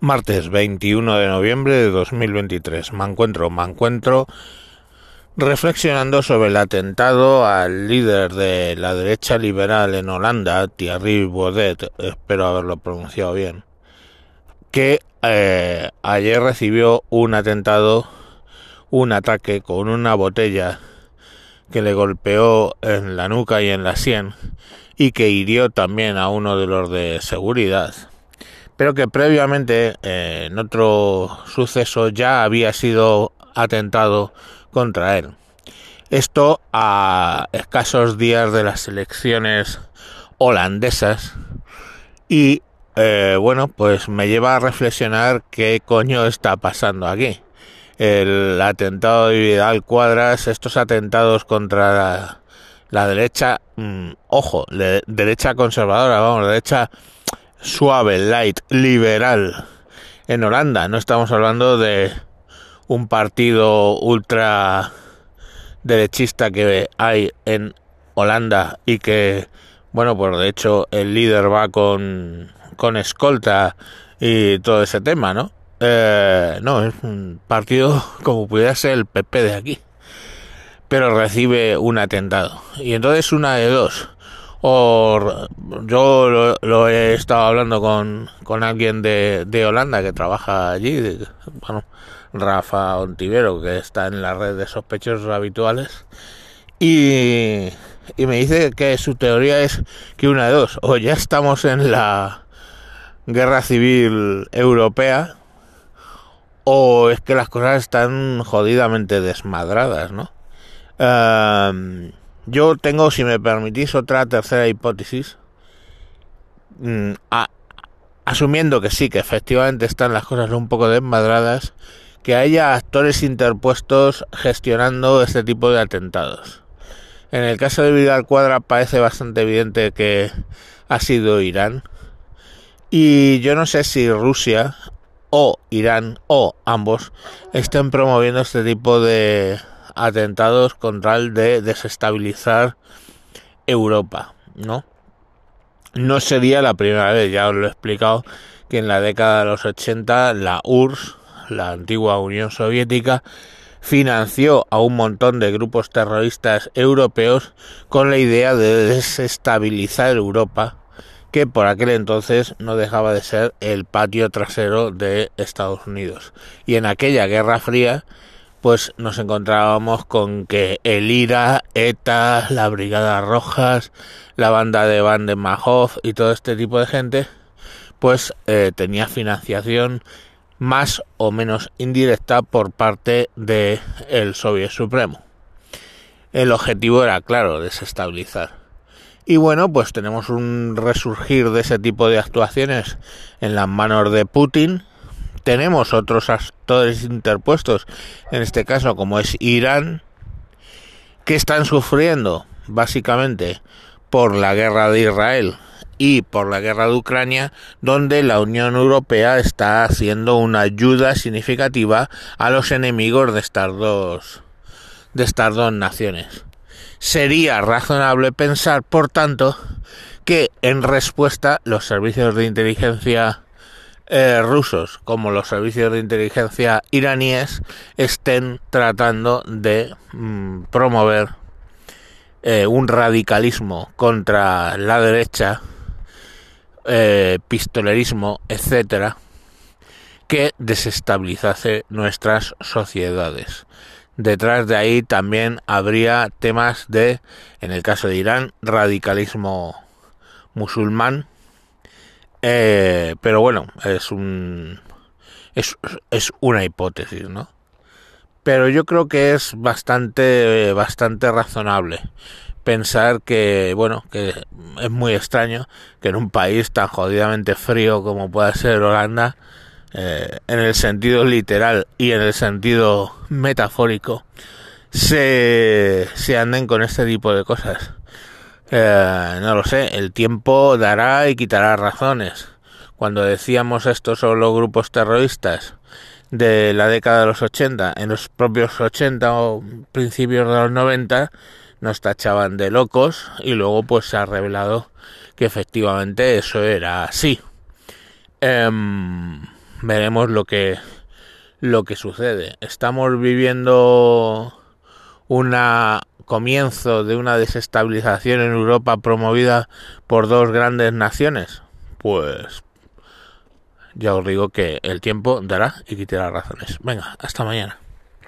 Martes 21 de noviembre de 2023. Me encuentro, me encuentro reflexionando sobre el atentado al líder de la derecha liberal en Holanda, Thierry Baudet, espero haberlo pronunciado bien, que eh, ayer recibió un atentado, un ataque con una botella que le golpeó en la nuca y en la sien y que hirió también a uno de los de seguridad pero que previamente eh, en otro suceso ya había sido atentado contra él. Esto a escasos días de las elecciones holandesas y eh, bueno, pues me lleva a reflexionar qué coño está pasando aquí. El atentado de Vidal Cuadras, estos atentados contra la, derecha, mm, ojo, derecha conservadora, vamos, derecha suave, light, liberal en Holanda. No estamos hablando de un partido ultra derechista que hay en Holanda y que, bueno, pues de hecho el líder va con, con escolta y todo ese tema, ¿no? Eh, no, es un partido como pudiera ser el PP de aquí. Pero recibe un atentado. Y entonces una de dos o yo lo, he estado hablando con, con alguien de, de, Holanda que trabaja allí, bueno, Rafa Ontivero, que está en la red de sospechosos habituales, y, y me dice que su teoría es que una de dos, o ya estamos en la guerra civil europea, o es que las cosas están jodidamente desmadradas, ¿no? Yo tengo, si me permitís, otra tercera hipótesis. Mm, asumiendo que sí, que efectivamente están las cosas un poco desmadradas, que haya actores interpuestos gestionando este tipo de atentados. En el caso de Vidal Cuadra parece bastante evidente que ha sido Irán. Y yo no sé si Rusia o Irán o ambos estén promoviendo este tipo de atentados contra el de desestabilizar Europa, ¿no? No sería la primera vez, ya os lo he explicado, que en la década de los 80 la URSS, la antigua Unión Soviética, financió a un montón de grupos terroristas europeos con la idea de desestabilizar Europa, que por aquel entonces no dejaba de ser el patio trasero de Estados Unidos. Y en aquella Guerra Fría pues nos encontrábamos con que el IRA, ETA, la Brigada Rojas, la banda de Van de Majov y todo este tipo de gente, pues eh, tenía financiación más o menos indirecta por parte del el Soviet Supremo. El objetivo era, claro, desestabilizar. Y bueno, pues tenemos un resurgir de ese tipo de actuaciones en las manos de Putin, tenemos otros actores interpuestos, en este caso como es Irán, que están sufriendo básicamente por la guerra de Israel y por la guerra de Ucrania, donde la Unión Europea está haciendo una ayuda significativa a los enemigos de estas dos de estas dos naciones. Sería razonable pensar, por tanto, que en respuesta los servicios de inteligencia eh, rusos como los servicios de inteligencia iraníes estén tratando de mm, promover eh, un radicalismo contra la derecha, eh, pistolerismo, etcétera, que desestabilizase nuestras sociedades. Detrás de ahí también habría temas de, en el caso de Irán, radicalismo musulmán, eh, pero bueno, es un es, una hipótesis, ¿no? Pero yo creo que es bastante bastante razonable pensar que bueno que es muy extraño que en un país tan jodidamente frío como puede ser Holanda eh, en el sentido literal y en el sentido metafórico se, se anden con este tipo de cosas eh, no lo sé, el tiempo dará y quitará razones. Cuando decíamos esto sobre los grupos terroristas de la década de los 80, en los propios 80 o principios de los 90, nos tachaban de locos y luego pues se ha revelado que efectivamente eso era así. Em, veremos lo que lo que sucede. Estamos viviendo una comienzo de una desestabilización en Europa promovida por dos grandes naciones. Pues ya os digo que el tiempo dará y quitará razones. Venga, hasta mañana.